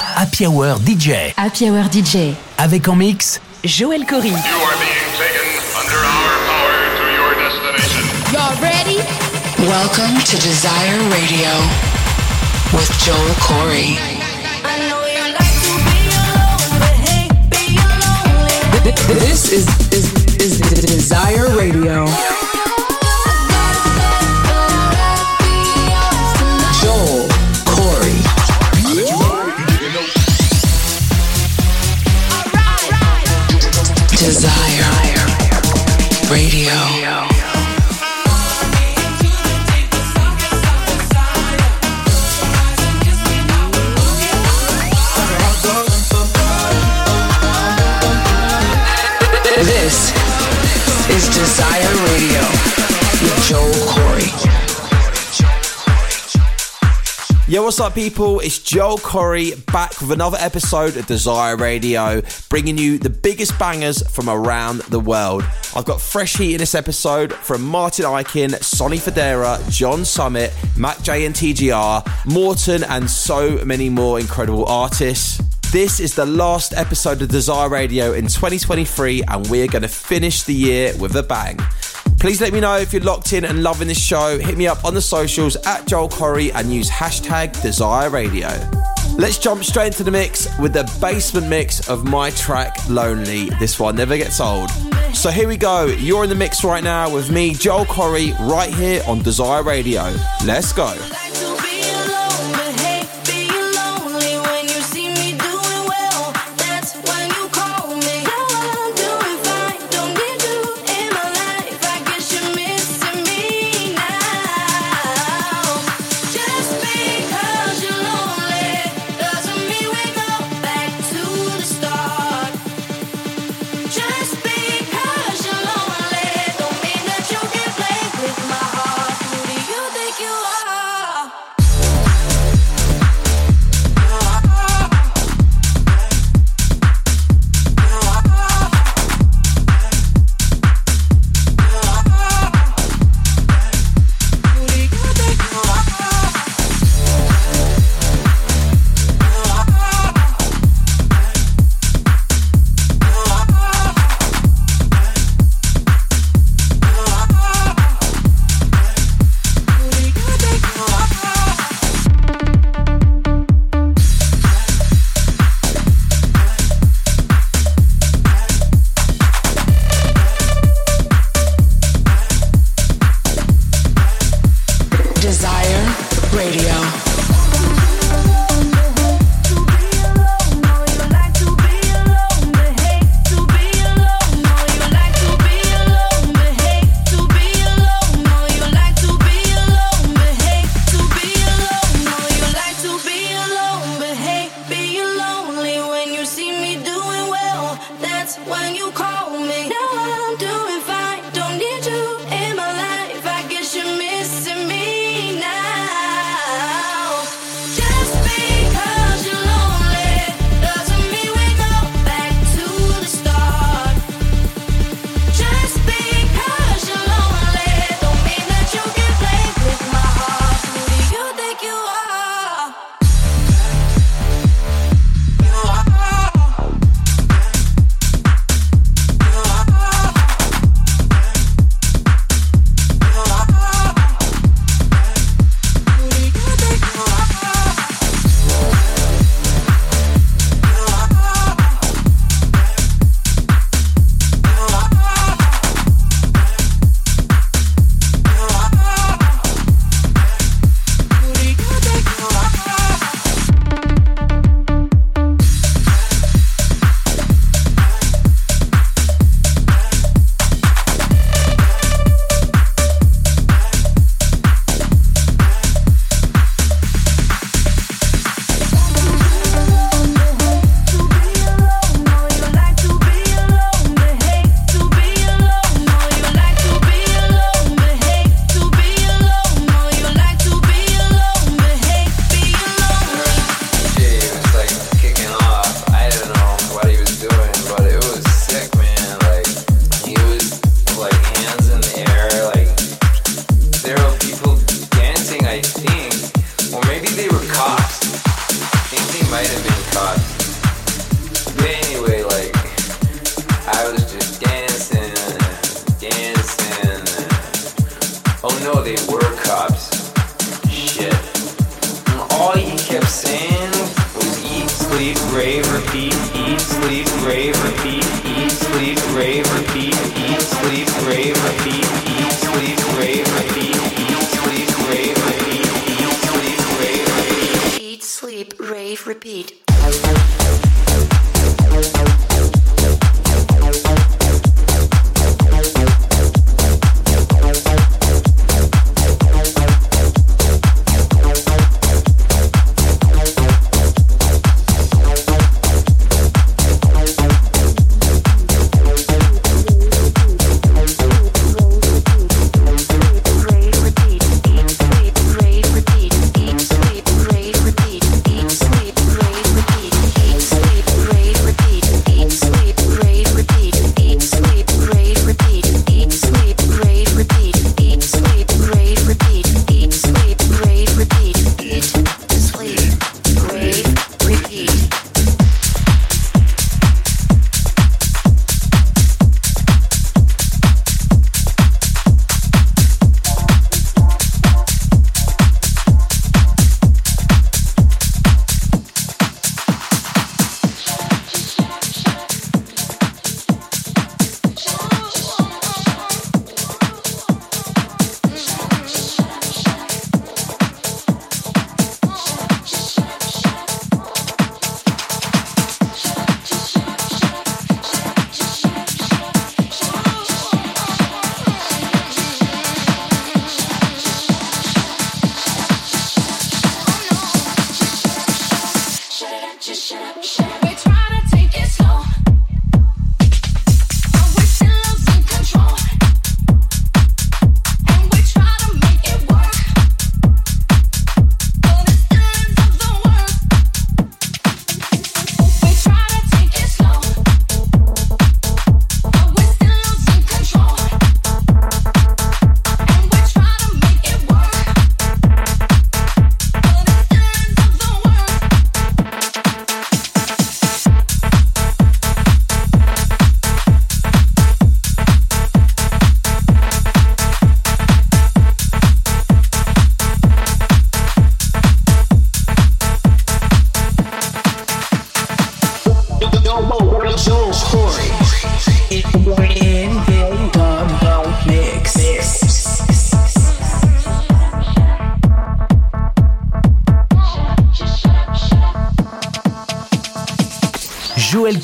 Happy Hour DJ. Happy Hour DJ. Avec en mix Joël Corry. You are being taken under our power to your destination. Y'all ready? Welcome to Desire Radio with Joel Corry. This is, is, is Desire Radio. Desire Radio. Yo, what's up, people? It's Joel Corry back with another episode of Desire Radio, bringing you the biggest bangers from around the world. I've got fresh heat in this episode from Martin Ikin, Sonny Fodera, John Summit, Mac J and TGR, Morten, and so many more incredible artists. This is the last episode of Desire Radio in 2023, and we're going to finish the year with a bang. Please let me know if you're locked in and loving this show. Hit me up on the socials at Joel Corry and use hashtag Desire Radio. Let's jump straight into the mix with the basement mix of my track Lonely. This one never gets old. So here we go. You're in the mix right now with me, Joel Corry, right here on Desire Radio. Let's go.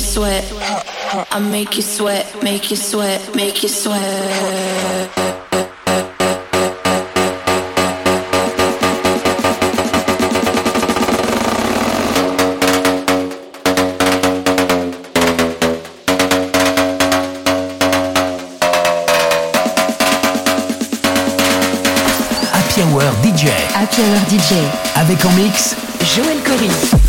sweat. I make you sweat, make you sweat, make you sweat. Happy Hour DJ. Happy Hour DJ. Avec en mix Joël Corinne.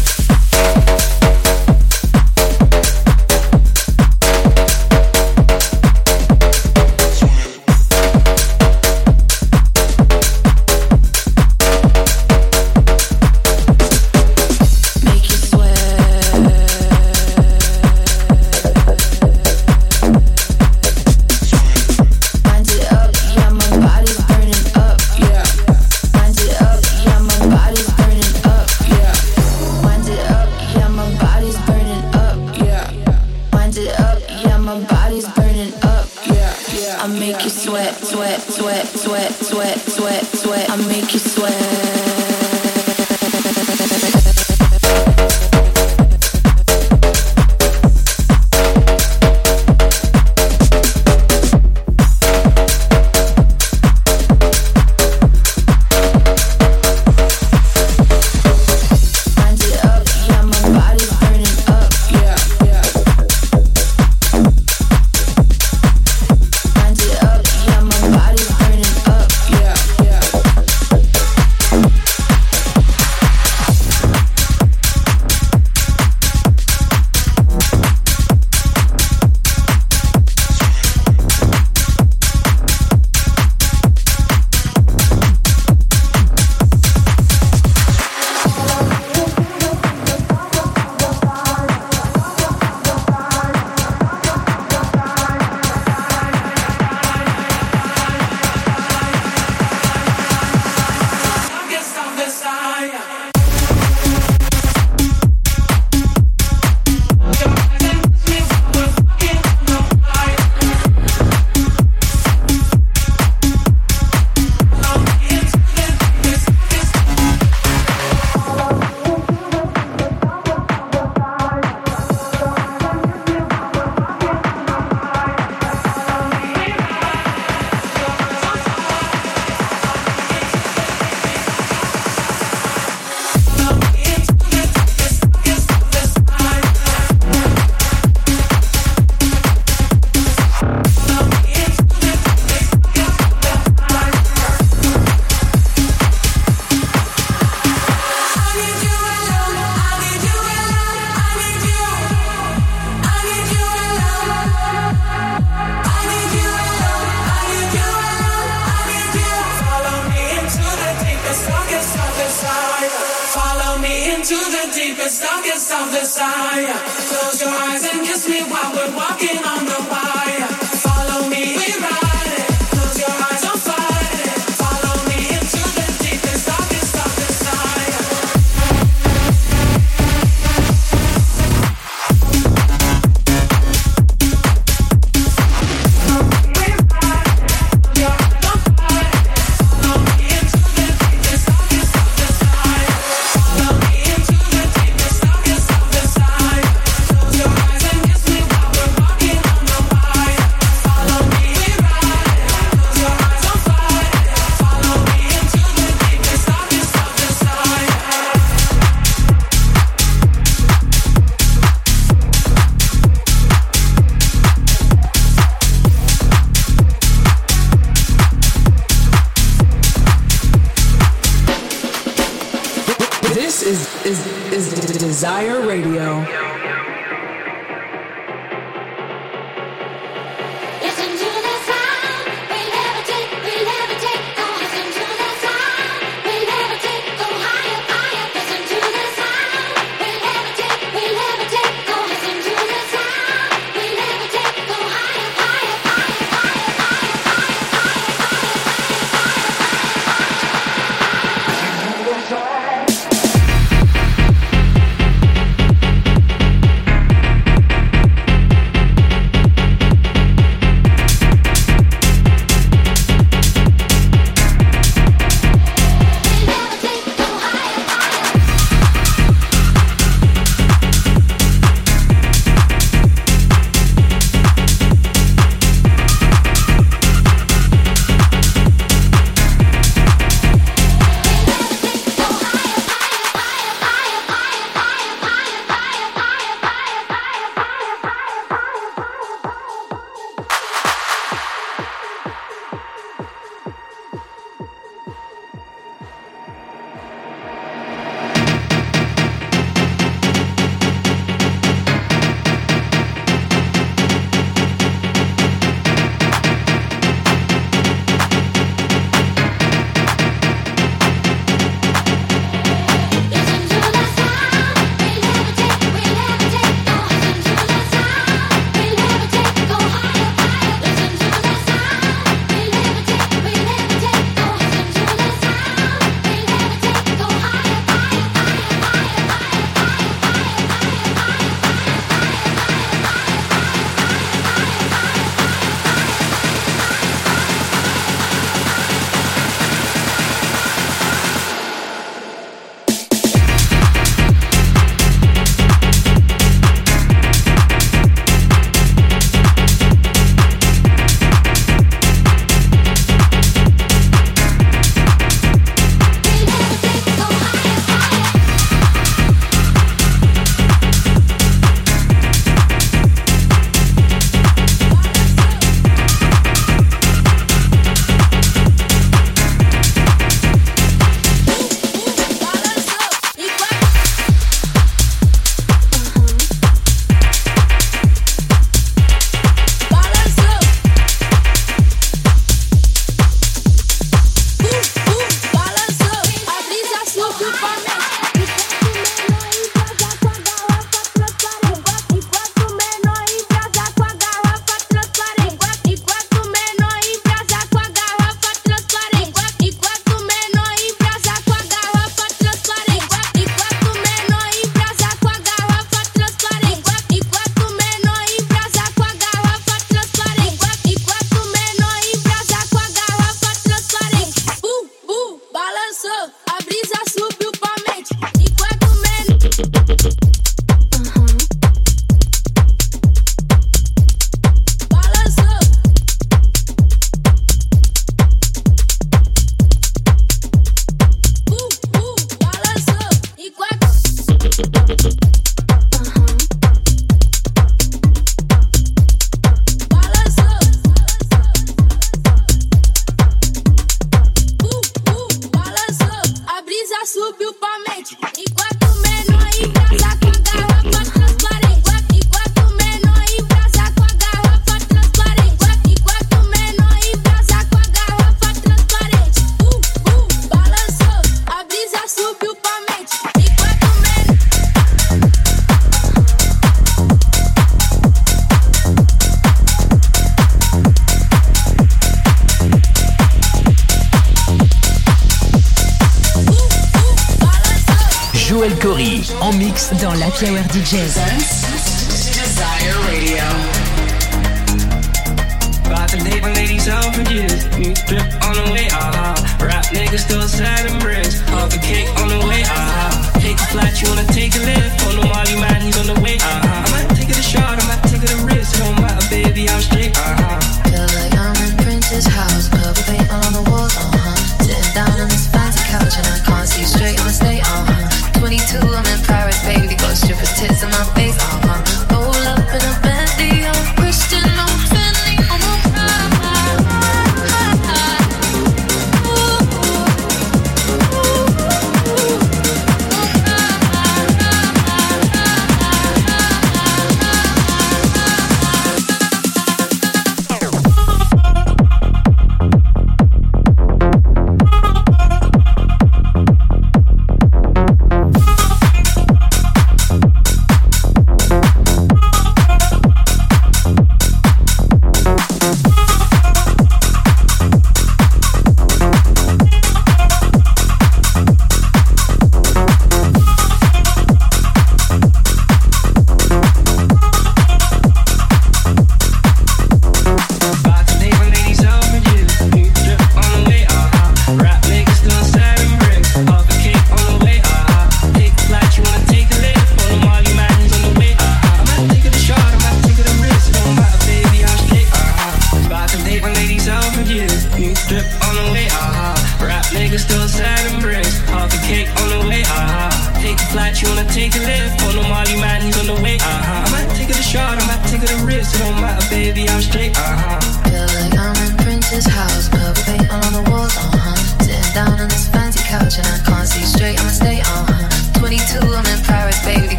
Hour DJ.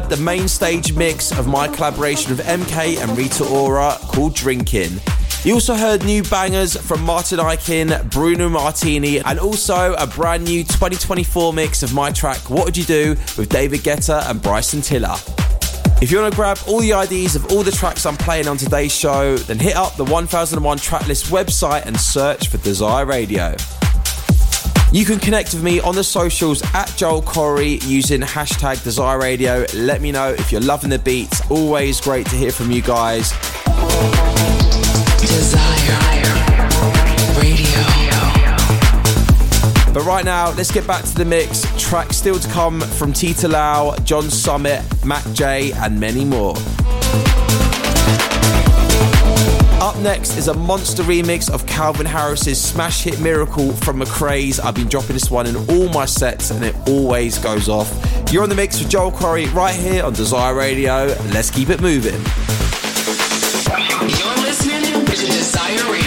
Heard the main stage mix of my collaboration with MK and Rita Ora called Drinking. You also heard new bangers from Martin Ikin, Bruno Martini, and also a brand new 2024 mix of my track What Would You Do with David Guetta and Bryson Tiller. If you want to grab all the IDs of all the tracks I'm playing on today's show, then hit up the 1001 Tracklist website and search for Desire Radio. You can connect with me on the socials at Joel Corry using hashtag Desire Radio. Let me know if you're loving the beats. Always great to hear from you guys. Desire Radio. But right now, let's get back to the mix. Tracks still to come from Tita Lau, John Summit, Mac J, and many more. Up next is a monster remix of Calvin Harris's smash hit Miracle from McCrae's. I've been dropping this one in all my sets and it always goes off. You're on the mix with Joel Corry right here on Desire Radio. Let's keep it moving. You're listening to Desire Radio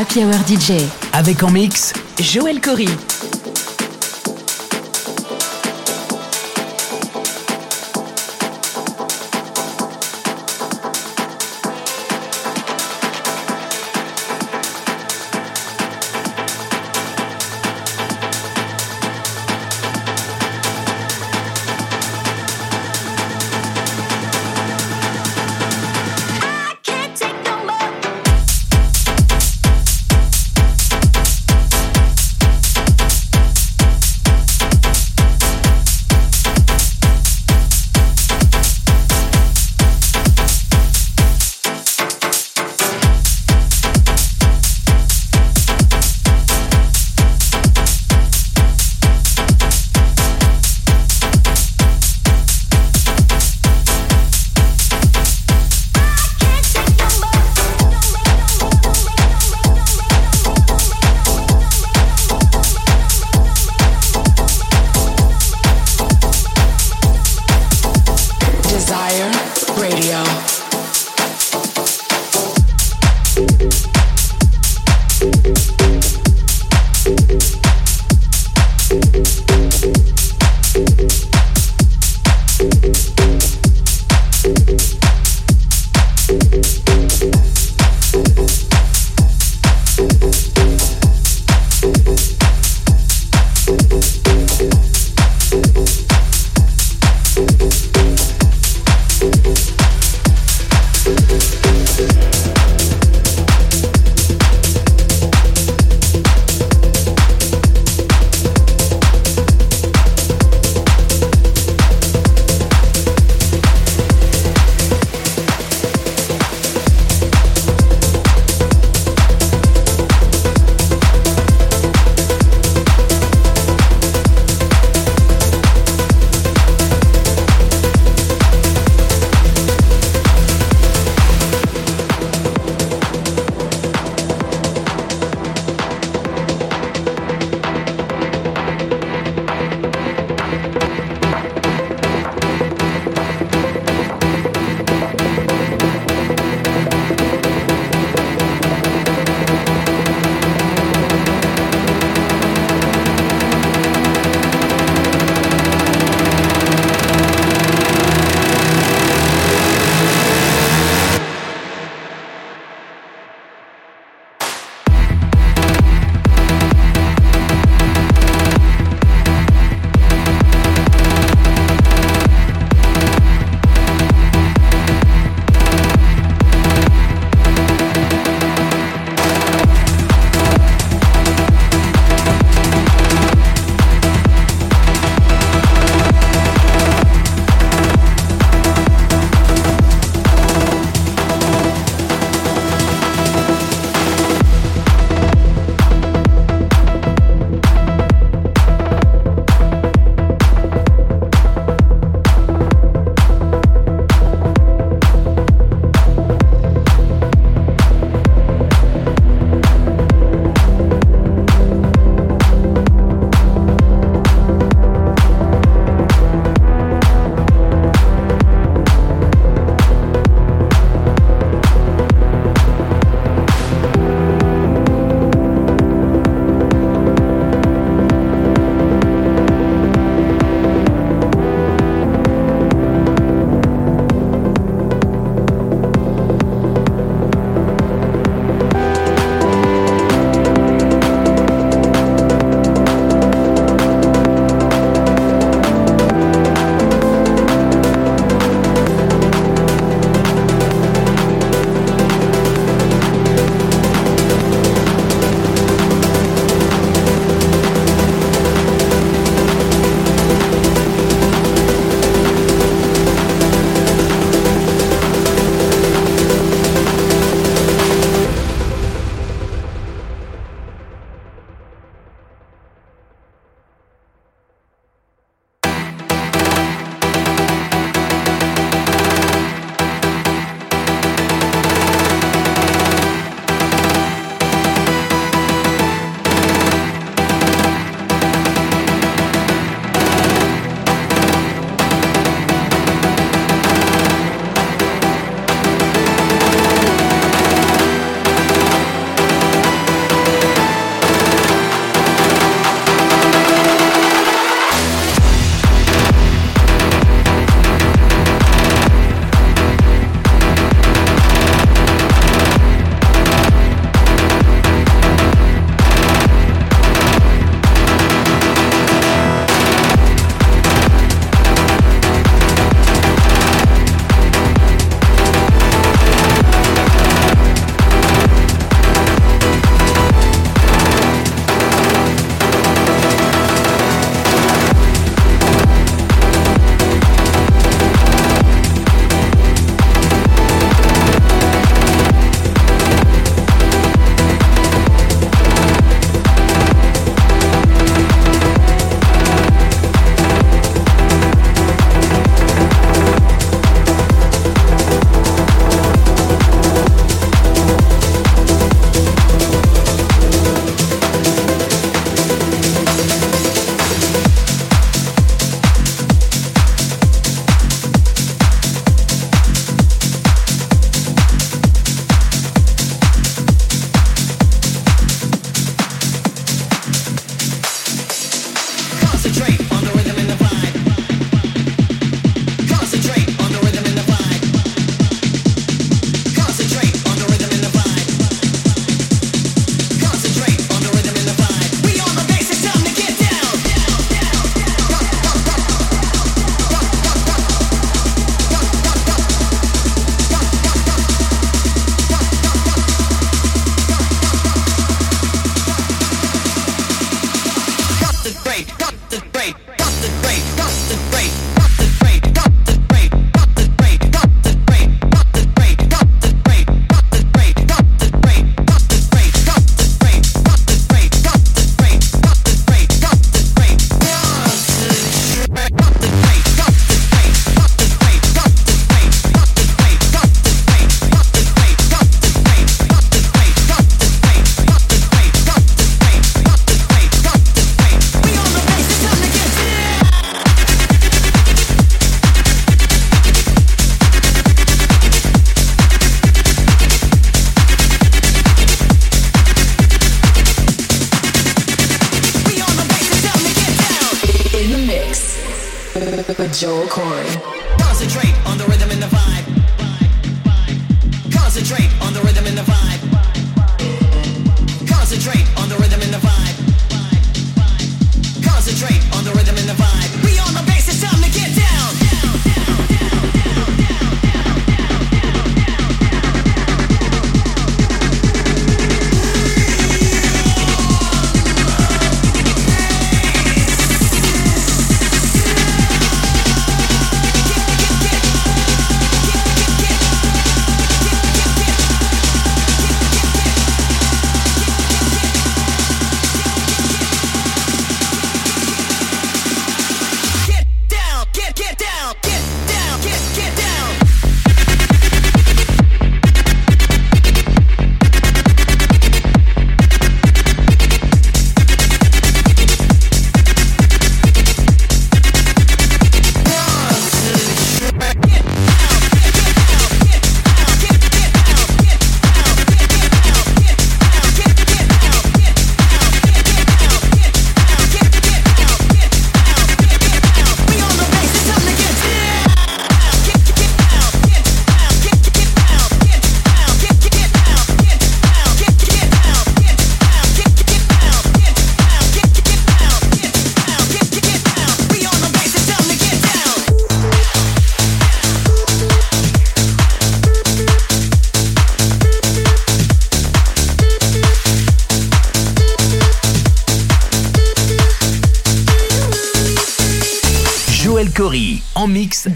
Happy Hour DJ. Avec en mix Joël Corry.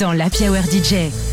Dans la Hour DJ.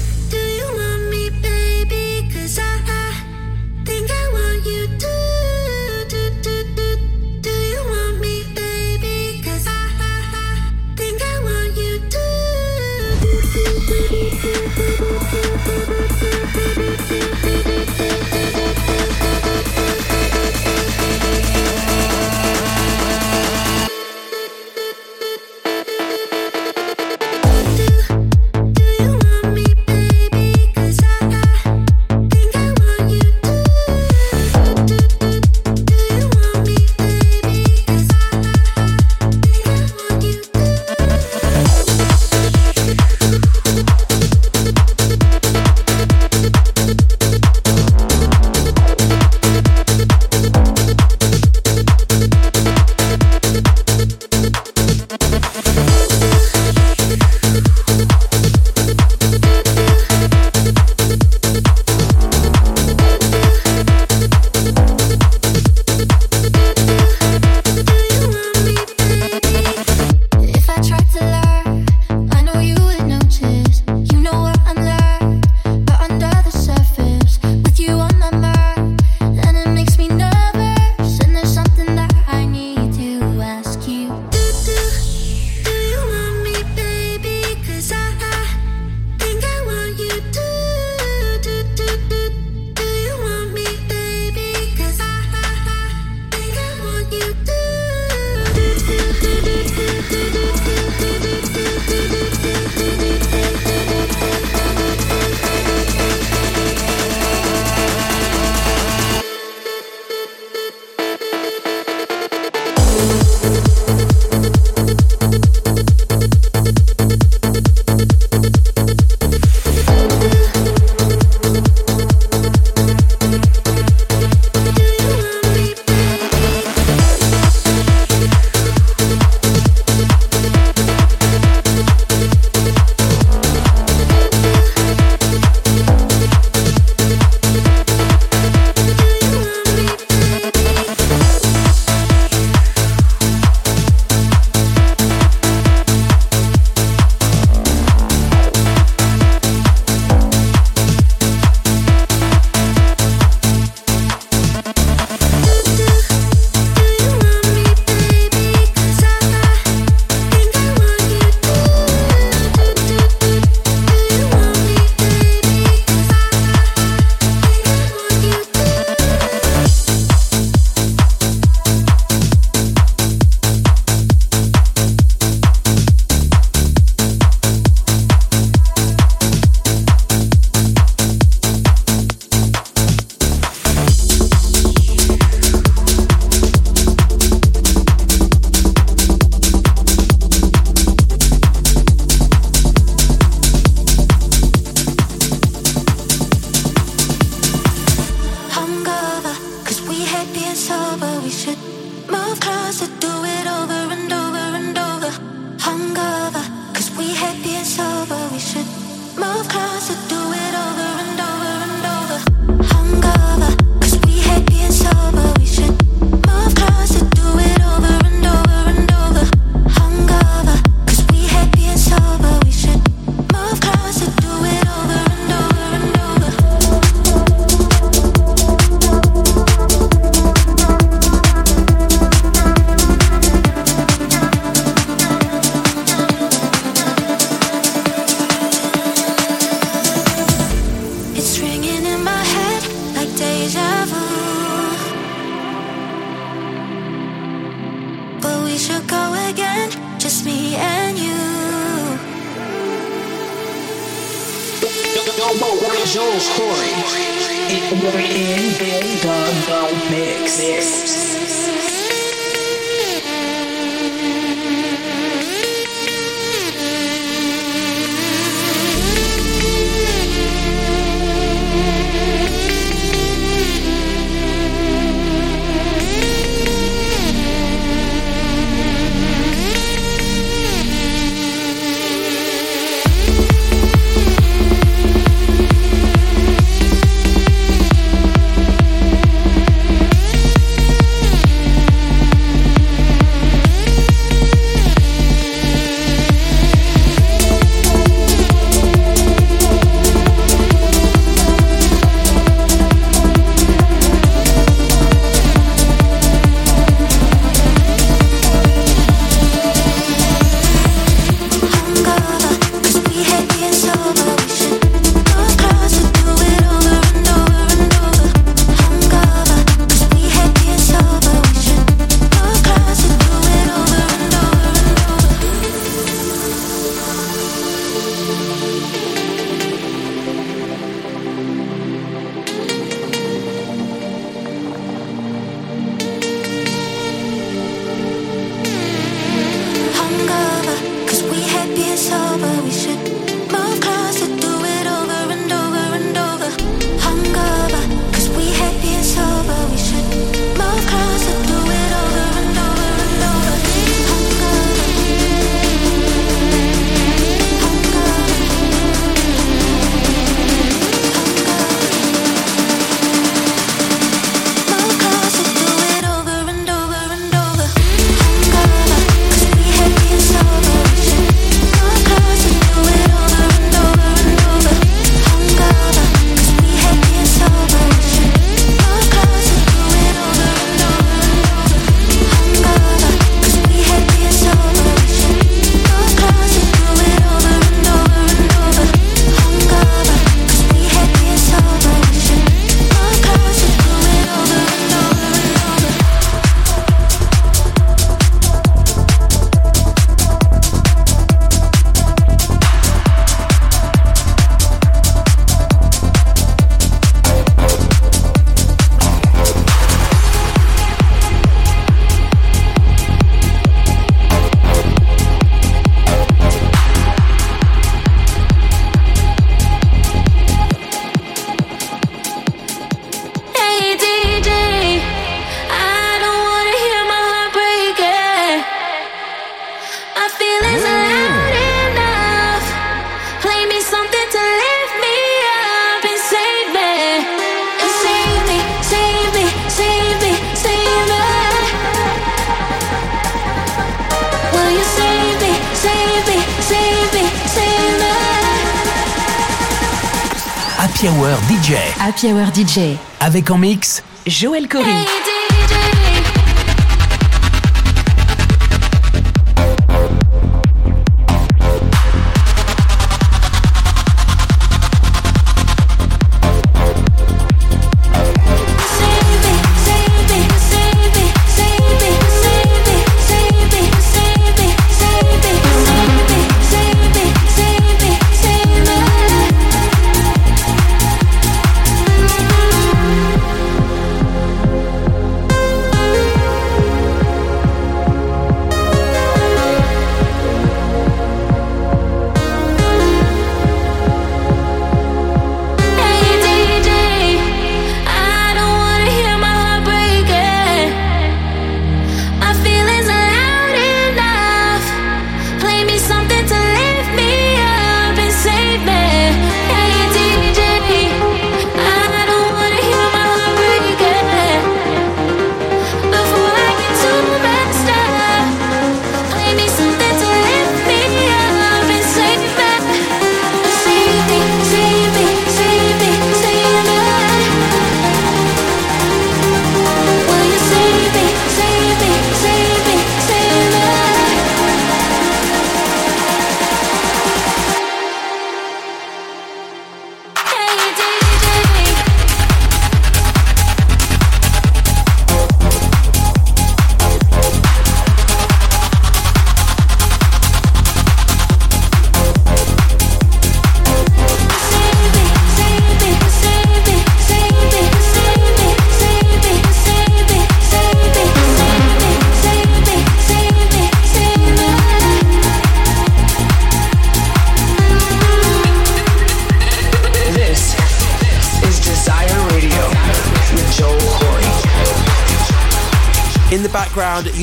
Happy Hour DJ. Avec en mix Joël Corry. In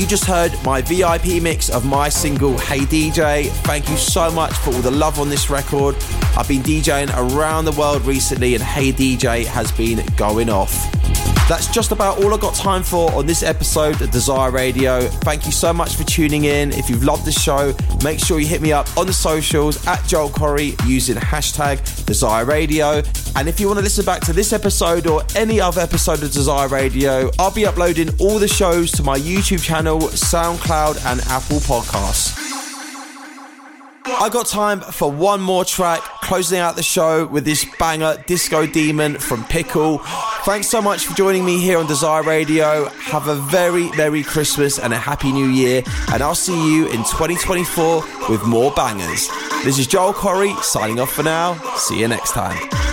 you just heard my VIP mix of my single Hey DJ. Thank you so much for all the love on this record. I've been DJing around the world recently, and Hey DJ has been going off. That's just about all I've got time for on this episode of Desire Radio. Thank you so much for tuning in. If you've loved the show, make sure you hit me up on the socials at Joel Corry using hashtag Desire Radio. And if you want to listen back to this episode or any other episode of Desire Radio, I'll be uploading all the shows to my YouTube channel, SoundCloud, and Apple Podcasts. I got time for one more track, closing out the show with this banger Disco Demon from Pickle. Thanks so much for joining me here on Desire Radio. Have a very Merry Christmas and a Happy New Year, and I'll see you in 2024 with more bangers. This is Joel Corry signing off for now. See you next time.